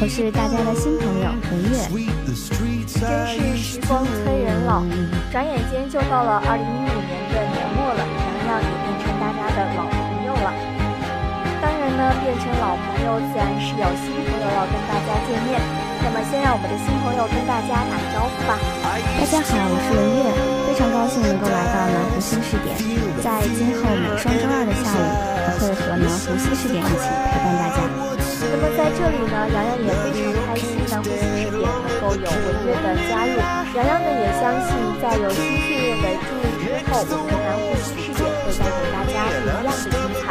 我是大家的新朋友文月。真是时光催人老，转眼间就到了二零一五年的年末了，洋洋也变成大家的老朋友了。当然呢，变成老朋友自然是有新朋友要跟大家见面。那么，先让我们的新朋友跟大家打个招呼吧。大家好，我是文月。非常高兴能够来到南湖新视点，在今后每双周二的下午，我会和南湖新视点一起陪伴大家。那么在这里呢，洋洋也非常开心南湖新视点能够有文约的加入。洋洋呢也相信，在有新训练的注入之后，我们南湖新视点会带给大家不一样的精彩。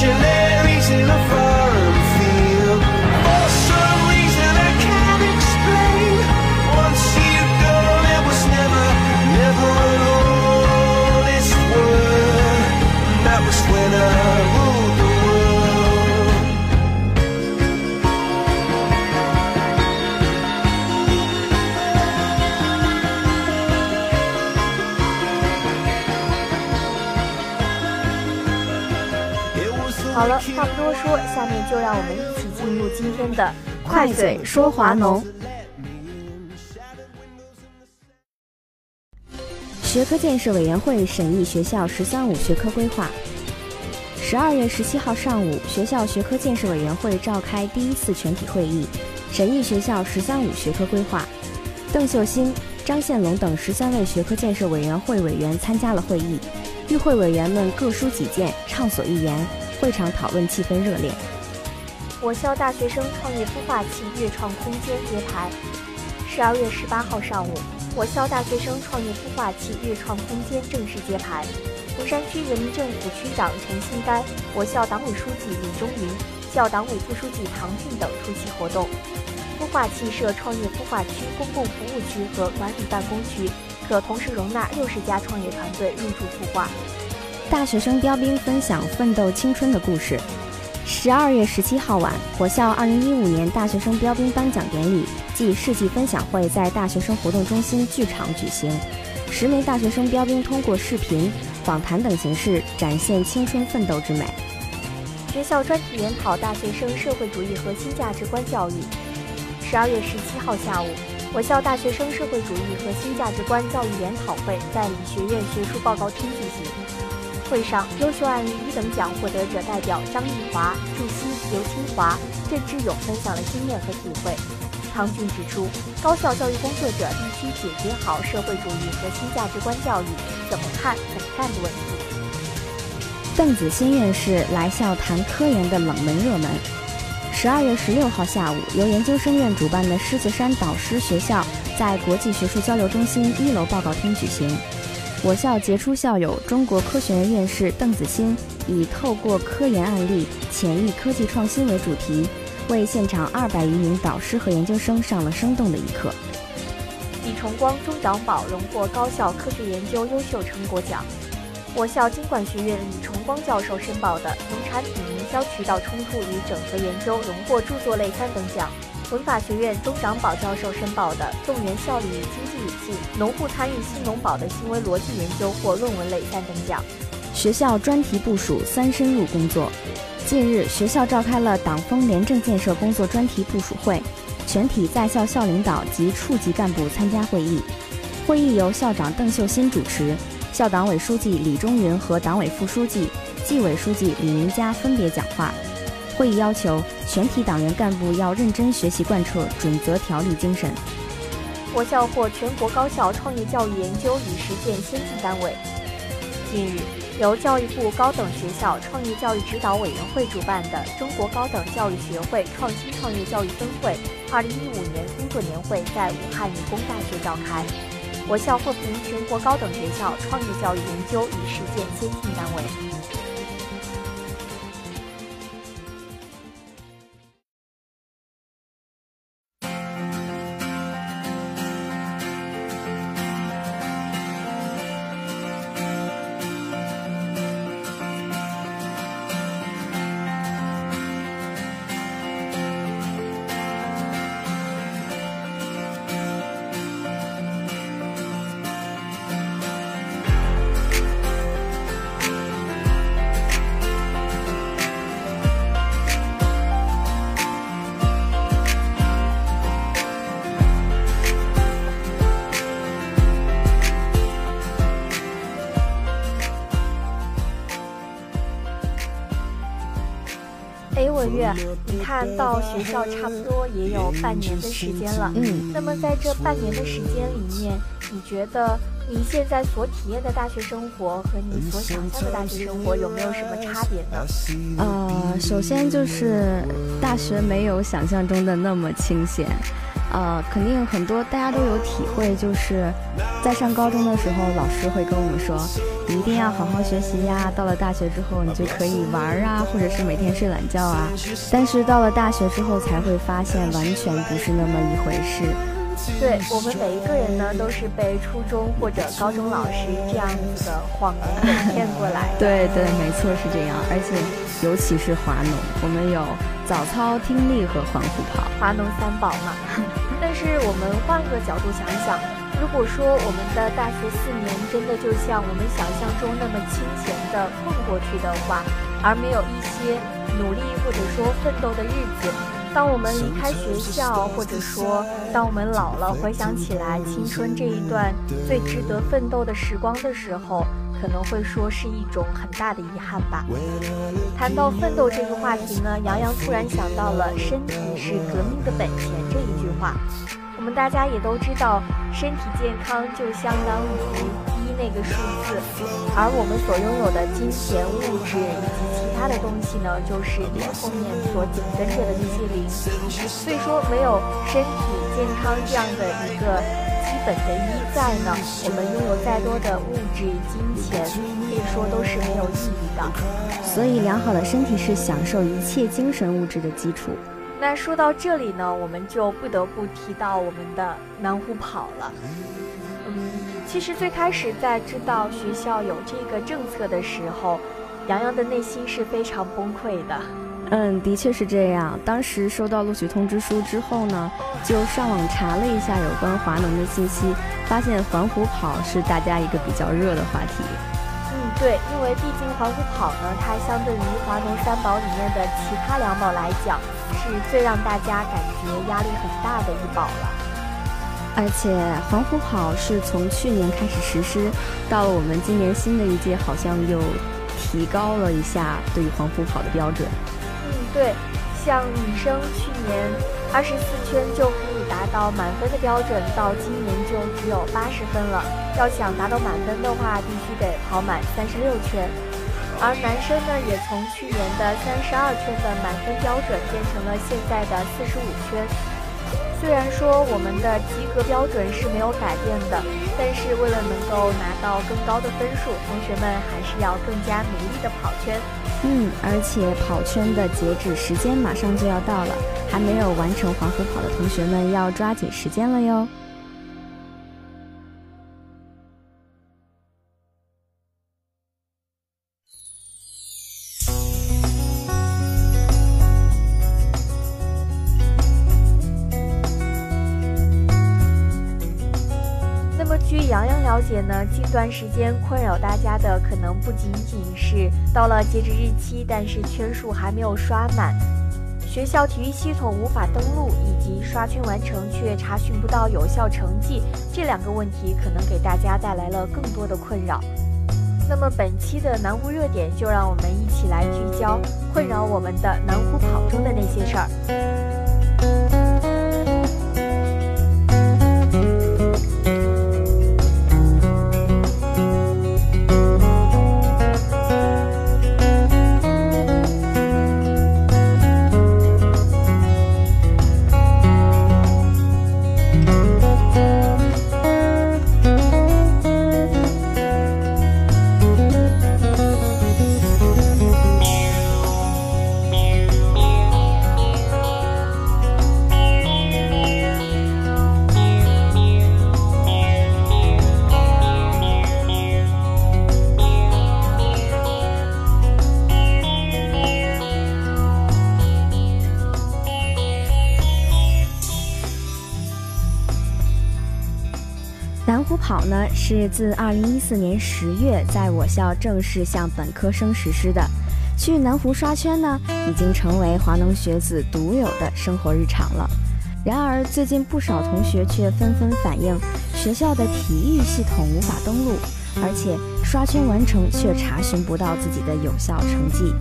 好了，话不多说，下面就让我们一起进入今天的快嘴说华农。学科建设委员会审议学校“十三五”学科规划。十二月十七号上午，学校学科建设委员会召开第一次全体会议，审议学校“十三五”学科规划。邓秀新、张宪龙等十三位学科建设委员会委员参加了会议，与会委员们各抒己见，畅所欲言。会场讨论气氛热烈。我校大学生创业孵化器“悦创空间”揭牌。十二月十八号上午，我校大学生创业孵化器“悦创空间”正式揭牌。福山区人民政府区长陈新丹、我校党委书记李忠云、校党委副书记唐骏等出席活动。孵化器设创业孵化区、公共服务区和管理办公区，可同时容纳六十家创业团队入驻孵化。大学生标兵分享奋斗青春的故事。十二月十七号晚，我校二零一五年大学生标兵颁奖典礼暨事迹分享会在大学生活动中心剧场举行。十名大学生标兵通过视频、访谈等形式展现青春奋斗之美。学校专题研讨大学生社会主义核心价值观教育。十二月十七号下午，我校大学生社会主义核心价值观教育研讨会在理学院学术报告厅举行。会上，优秀案例一等奖获得者代表张艺华、祝新、刘清华、郑志勇分享了经验和体会。唐骏指出，高校教育工作者必须解决好社会主义核心价值观教育怎么看、怎么干的问题。邓子新院士来校谈科研的冷门热门。十二月十六号下午，由研究生院主办的狮子山导师学校在国际学术交流中心一楼报告厅举行。我校杰出校友、中国科学院院士邓子欣以“透过科研案例潜抑科技创新”为主题，为现场二百余名导师和研究生上了生动的一课。李崇光中长保荣获高校科学研究优秀成果奖。我校经管学院李崇光教授申报的“农产品营销渠道冲突与整合研究”荣获著作类三等奖。文法学院钟长宝教授申报的“动员效率与经济理性，农户参与新农保的行为逻辑研究”获论文类三等奖。学校专题部署三深入工作。近日，学校召开了党风廉政建设工作专题部署会，全体在校校领导及处级干部参加会议。会议由校长邓秀新主持，校党委书记李忠云和党委副书记、纪委书记李明佳分别讲话。会议要求全体党员干部要认真学习贯彻准则条例精神。我校获全国高校创业教育研究与实践先进单位。近日，由教育部高等学校创业教育指导委员会主办的中国高等教育学会创新创业教育分会二零一五年工作年会在武汉理工大学召开。我校获评全国高等学校创业教育研究与实践先进单位。月，你看到学校差不多也有半年的时间了。嗯，那么在这半年的时间里面，你觉得你现在所体验的大学生活和你所想象的大学生活有没有什么差别呢？呃，首先就是大学没有想象中的那么清闲。呃，肯定很多大家都有体会，就是在上高中的时候，老师会跟我们说，你一定要好好学习呀。到了大学之后，你就可以玩啊，或者是每天睡懒觉啊。但是到了大学之后，才会发现完全不是那么一回事。对我们每一个人呢，都是被初中或者高中老师这样子的谎言给骗过来。对对，没错是这样，而且尤其是华农，我们有早操、听力和环湖跑，华农三宝嘛。但是我们换个角度想想，如果说我们的大学四年真的就像我们想象中那么清闲的混过去的话，而没有一些努力或者说奋斗的日子，当我们离开学校，或者说当我们老了，回想起来青春这一段最值得奋斗的时光的时候，可能会说是一种很大的遗憾吧。谈到奋斗这个话题呢，杨洋突然想到了“身体是革命的本钱”这一句。话，我们大家也都知道，身体健康就相当于一那个数字，而我们所拥有的金钱、物质以及其他的东西呢，就是零后面所紧跟着的那些零。所以说，没有身体健康这样的一个基本的一在呢，我们拥有再多的物质、金钱，可以说都是没有意义的。所以，良好的身体是享受一切精神物质的基础。那说到这里呢，我们就不得不提到我们的南湖跑了。嗯，其实最开始在知道学校有这个政策的时候，洋洋的内心是非常崩溃的。嗯，的确是这样。当时收到录取通知书之后呢，就上网查了一下有关华农的信息，发现环湖跑是大家一个比较热的话题。嗯，对，因为毕竟环湖跑呢，它相对于华农三宝里面的其他两宝来讲。是最让大家感觉压力很大的一宝了，而且环湖跑是从去年开始实施，到了我们今年新的一届，好像又提高了一下对于环湖跑的标准。对，像女生去年二十四圈就可以达到满分的标准，到今年就只有八十分了。要想达到满分的话，必须得跑满三十六圈。而男生呢，也从去年的三十二圈的满分标准变成了现在的四十五圈。虽然说我们的及格标准是没有改变的，但是为了能够拿到更高的分数，同学们还是要更加努力的跑圈。嗯，而且跑圈的截止时间马上就要到了，还没有完成黄河跑的同学们要抓紧时间了哟。段时间困扰大家的可能不仅仅是到了截止日期，但是圈数还没有刷满，学校体育系统无法登录，以及刷圈完成却查询不到有效成绩这两个问题，可能给大家带来了更多的困扰。那么本期的南湖热点，就让我们一起来聚焦困扰我们的南湖跑中的那些事儿。跑呢是自二零一四年十月在我校正式向本科生实施的。去南湖刷圈呢，已经成为华农学子独有的生活日常了。然而，最近不少同学却纷纷反映，学校的体育系统无法登录，而且刷圈完成却查询不到自己的有效成绩。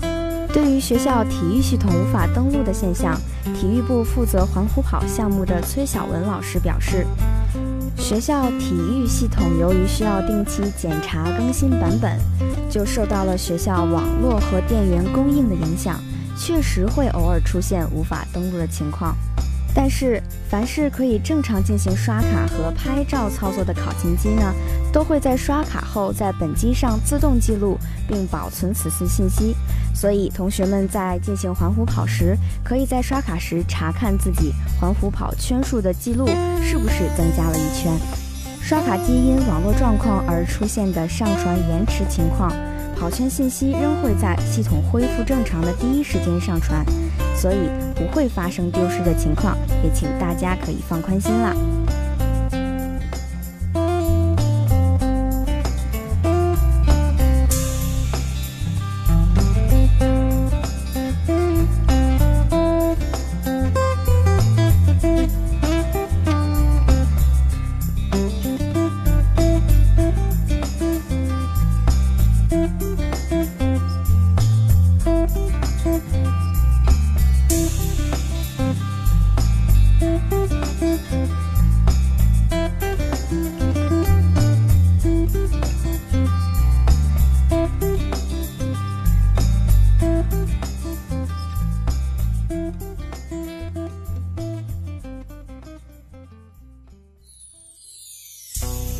对于学校体育系统无法登录的现象，体育部负责环湖跑项目的崔晓文老师表示，学校体育系统由于需要定期检查更新版本，就受到了学校网络和电源供应的影响，确实会偶尔出现无法登录的情况。但是，凡是可以正常进行刷卡和拍照操作的考勤机呢，都会在刷卡后在本机上自动记录并保存此次信息。所以，同学们在进行环湖跑时，可以在刷卡时查看自己环湖跑圈数的记录是不是增加了一圈。刷卡机因网络状况而出现的上传延迟情况。跑圈信息仍会在系统恢复正常的第一时间上传，所以不会发生丢失的情况，也请大家可以放宽心啦。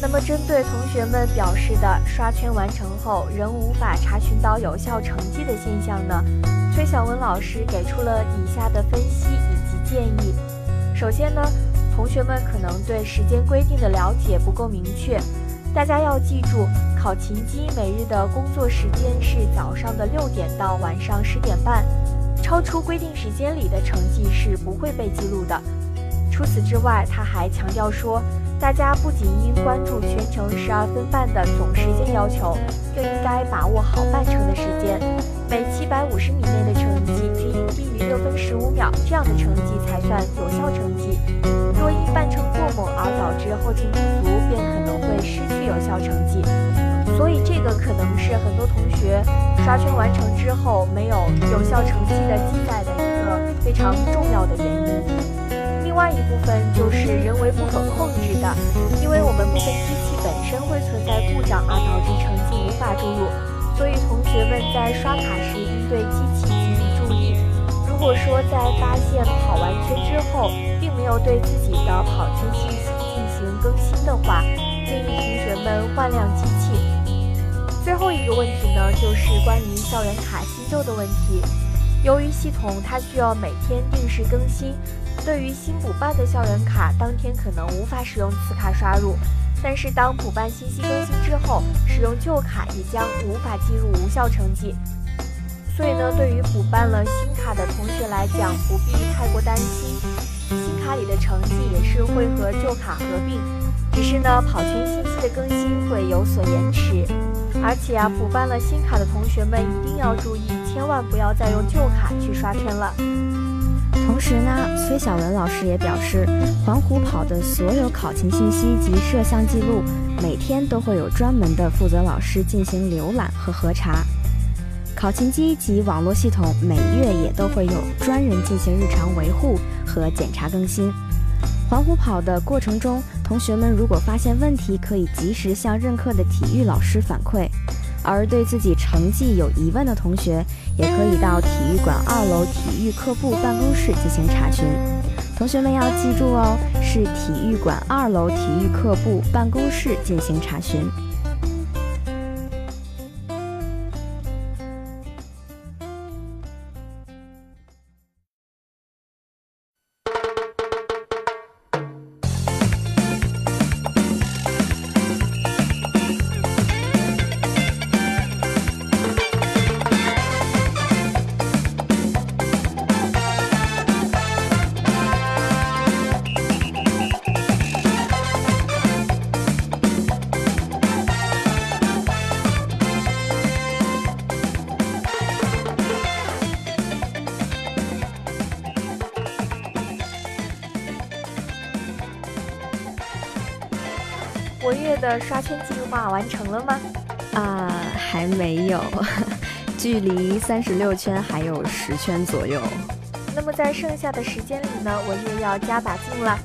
那么，针对同学们表示的刷圈完成后仍无法查询到有效成绩的现象呢？崔晓文老师给出了以下的分析以及建议。首先呢，同学们可能对时间规定的了解不够明确，大家要记住，考勤机每日的工作时间是早上的六点到晚上十点半，超出规定时间里的成绩是不会被记录的。除此之外，他还强调说。大家不仅应关注全程十二分半的总时间要求，更应该把握好半程的时间。每七百五十米内的成绩均应低于六分十五秒，这样的成绩才算有效成绩。若因半程过猛而导致后劲不足，便可能会失去有效成绩。所以，这个可能是很多同学刷圈完成之后没有有效成绩的记载的一个非常重要的原因。另外一部分就是人为不可控制的，因为我们部分机器本身会存在故障而导致成绩无法注入，所以同学们在刷卡时应对机器给予注意。如果说在发现跑完圈之后，并没有对自己的跑圈信息进行更新的话，建议同学们换辆机器。最后一个问题呢，就是关于校园卡新旧的问题。由于系统它需要每天定时更新。对于新补办的校园卡，当天可能无法使用此卡刷入，但是当补办信息更新之后，使用旧卡也将无法计入无效成绩。所以呢，对于补办了新卡的同学来讲，不必太过担心，新卡里的成绩也是会和旧卡合并，只是呢，跑圈信息的更新会有所延迟。而且啊，补办了新卡的同学们一定要注意，千万不要再用旧卡去刷圈了。同时呢，崔晓文老师也表示，环湖跑的所有考勤信息及摄像记录，每天都会有专门的负责老师进行浏览和核查。考勤机及网络系统每月也都会有专人进行日常维护和检查更新。环湖跑的过程中，同学们如果发现问题，可以及时向任课的体育老师反馈。而对自己成绩有疑问的同学，也可以到体育馆二楼体育课部办公室进行查询。同学们要记住哦，是体育馆二楼体育课部办公室进行查询。的刷圈计划完成了吗？啊，还没有。距离三十六圈还有十圈左右。那么在剩下的时间里呢，我又要加把劲了。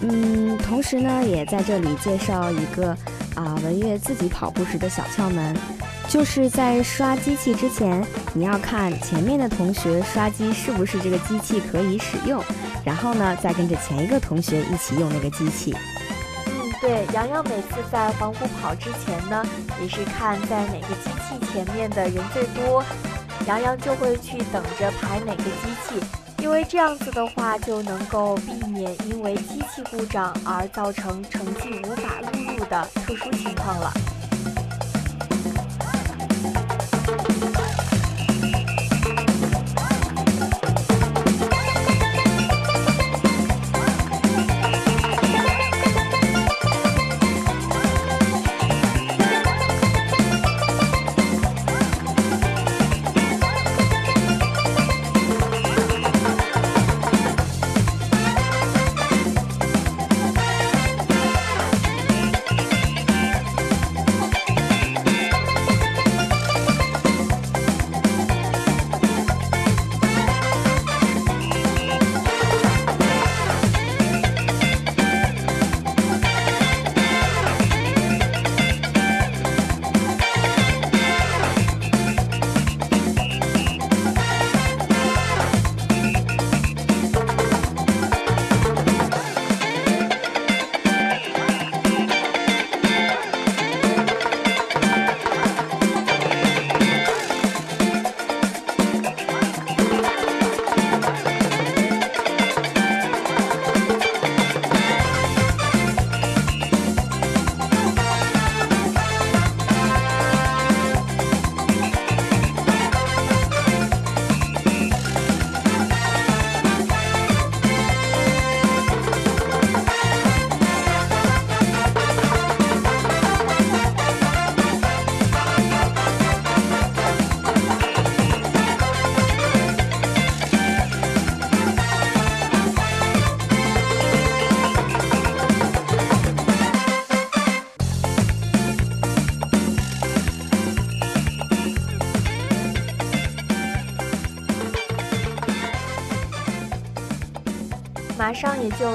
嗯，同时呢，也在这里介绍一个啊，文月自己跑步时的小窍门，就是在刷机器之前，你要看前面的同学刷机是不是这个机器可以使用，然后呢，再跟着前一个同学一起用那个机器。对，洋洋每次在黄湖跑之前呢，也是看在哪个机器前面的人最多，洋洋就会去等着排哪个机器，因为这样子的话就能够避免因为机器故障而造成成绩无法录入的特殊情况了。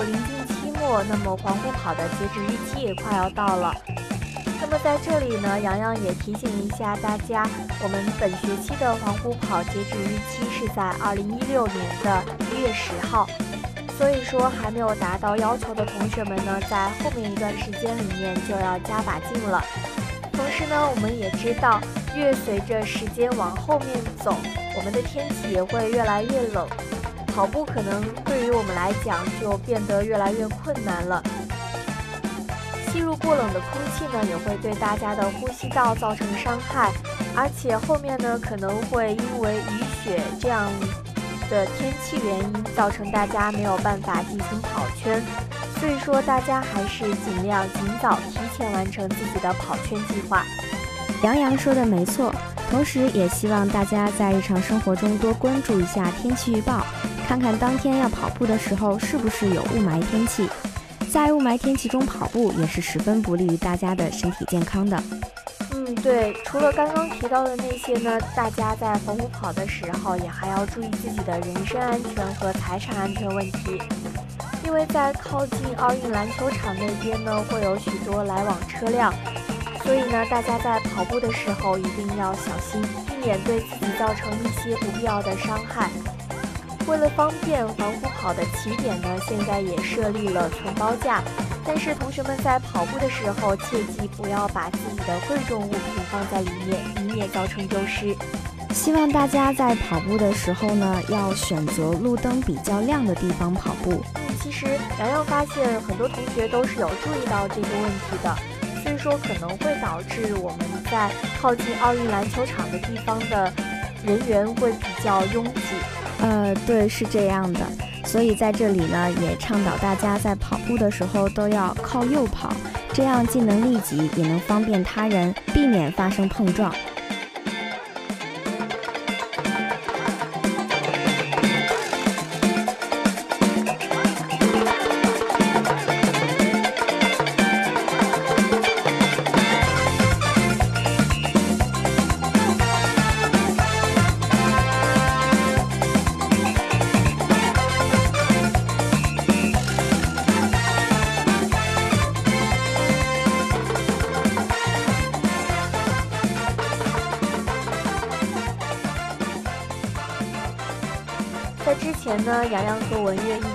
临近期末，那么黄湖跑的截止日期也快要到了。那么在这里呢，洋洋也提醒一下大家，我们本学期的黄湖跑截止日期是在二零一六年的一月十号，所以说还没有达到要求的同学们呢，在后面一段时间里面就要加把劲了。同时呢，我们也知道，越随着时间往后面走，我们的天气也会越来越冷。跑步可能对于我们来讲就变得越来越困难了。吸入过冷的空气呢，也会对大家的呼吸道造成伤害，而且后面呢可能会因为雨雪这样的天气原因，造成大家没有办法进行跑圈。所以说，大家还是尽量尽早提前完成自己的跑圈计划。杨洋说的没错，同时也希望大家在日常生活中多关注一下天气预报。看看当天要跑步的时候是不是有雾霾天气，在雾霾天气中跑步也是十分不利于大家的身体健康的。嗯，对，除了刚刚提到的那些呢，大家在黄湖跑的时候也还要注意自己的人身安全和财产安全问题，因为在靠近奥运篮球场那边呢会有许多来往车辆，所以呢大家在跑步的时候一定要小心，避免对自己造成一些不必要的伤害。为了方便环湖跑的起点呢，现在也设立了存包架。但是同学们在跑步的时候，切记不要把自己的贵重物品放在里面，以免造成丢失。希望大家在跑步的时候呢，要选择路灯比较亮的地方跑步。嗯，其实洋洋发现很多同学都是有注意到这个问题的，说可能会导致我们在靠近奥运篮球场的地方的人员会比较拥挤。呃，对，是这样的，所以在这里呢，也倡导大家在跑步的时候都要靠右跑，这样既能利己，也能方便他人，避免发生碰撞。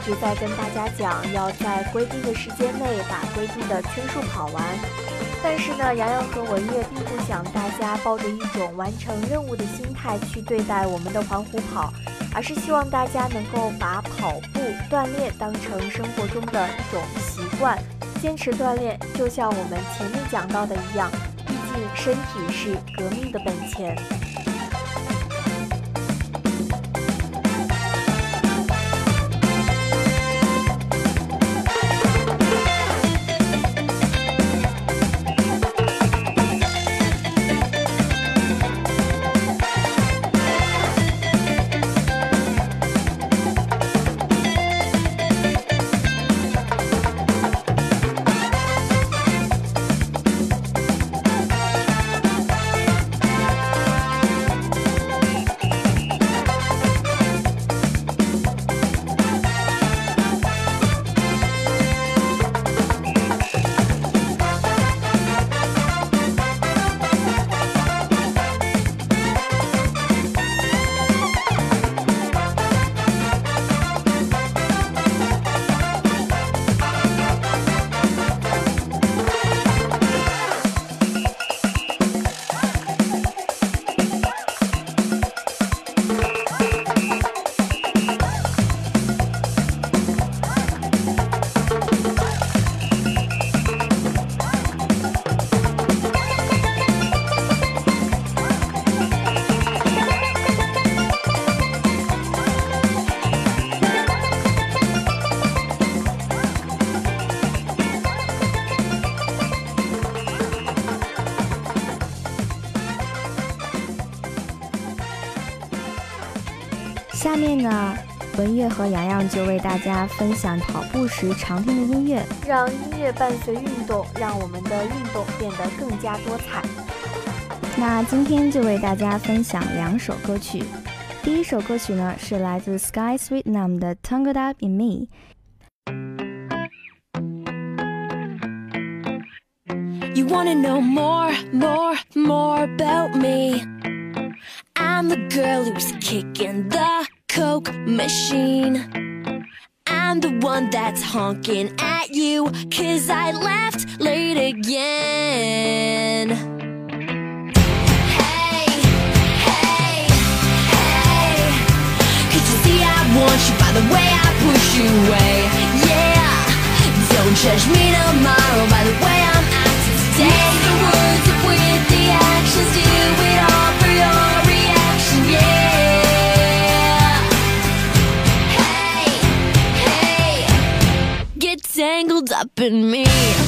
直在跟大家讲，要在规定的时间内把规定的圈数跑完。但是呢，洋洋和文月并不想大家抱着一种完成任务的心态去对待我们的环湖跑，而是希望大家能够把跑步锻炼当成生活中的一种习惯，坚持锻炼，就像我们前面讲到的一样，毕竟身体是革命的本钱。和洋洋就为大家分享跑步时常听的音乐，让音乐伴随运动，让我们的运动变得更加多彩。那今天就为大家分享两首歌曲，第一首歌曲呢是来自 Sky Sweetnam 的《Tangled Up in Me》。You wanna know more, more, more about me? I'm the girl who's kicking the Coke machine. I'm the one that's honking at you, cause I left late again. Hey, hey, hey. Could you see I want you by the way I push you away? Yeah, don't judge me tomorrow by the way me.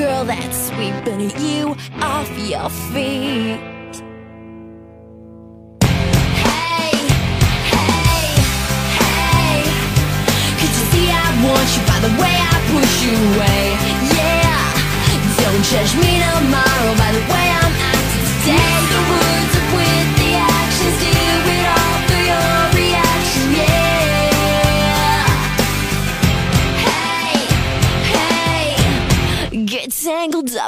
Girl that's sweeping you off your feet. Hey, hey, hey. Could you see I want you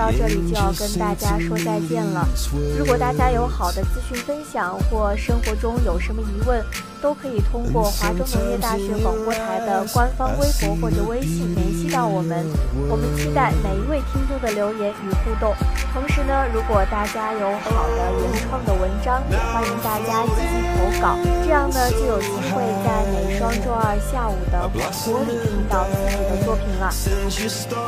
到这里就要跟大家说再见了。如果大家有好的资讯分享，或生活中有什么疑问，都可以通过华中农业大学广播台的官方微博或者微信联系到我们。我们期待每一位听众的留言与互动。同时呢，如果大家有好的原创的文章，也欢迎大家积极投稿，这样呢就有机会在每双周二下午的广播里听到自己的作品了。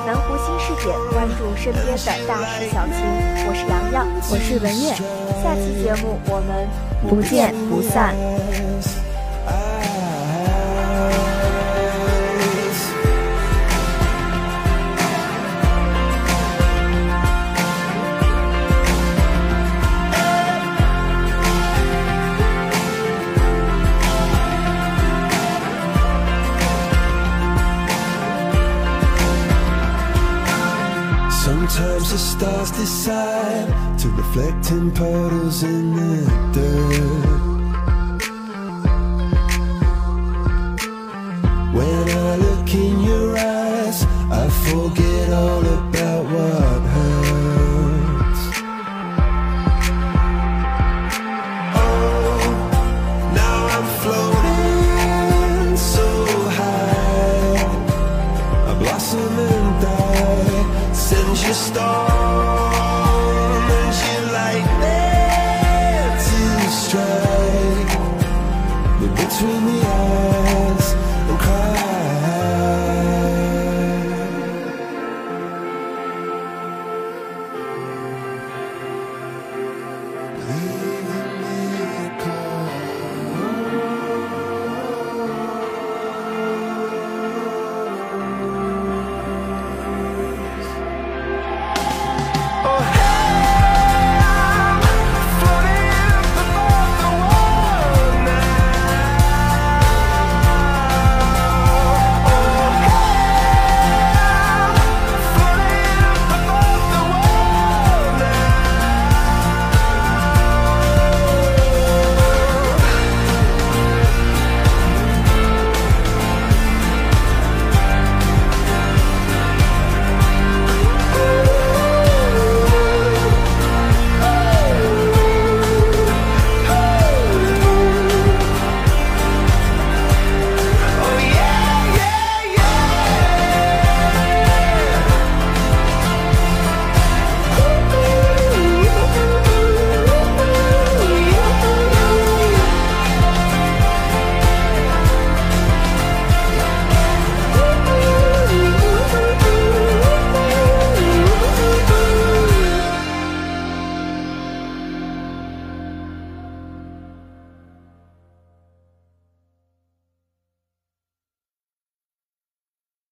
南湖新视点，关注身边的大事小情。我是洋洋，我是文月。下期节目我们不见不散。Stars decide to reflect in puddles in the dirt.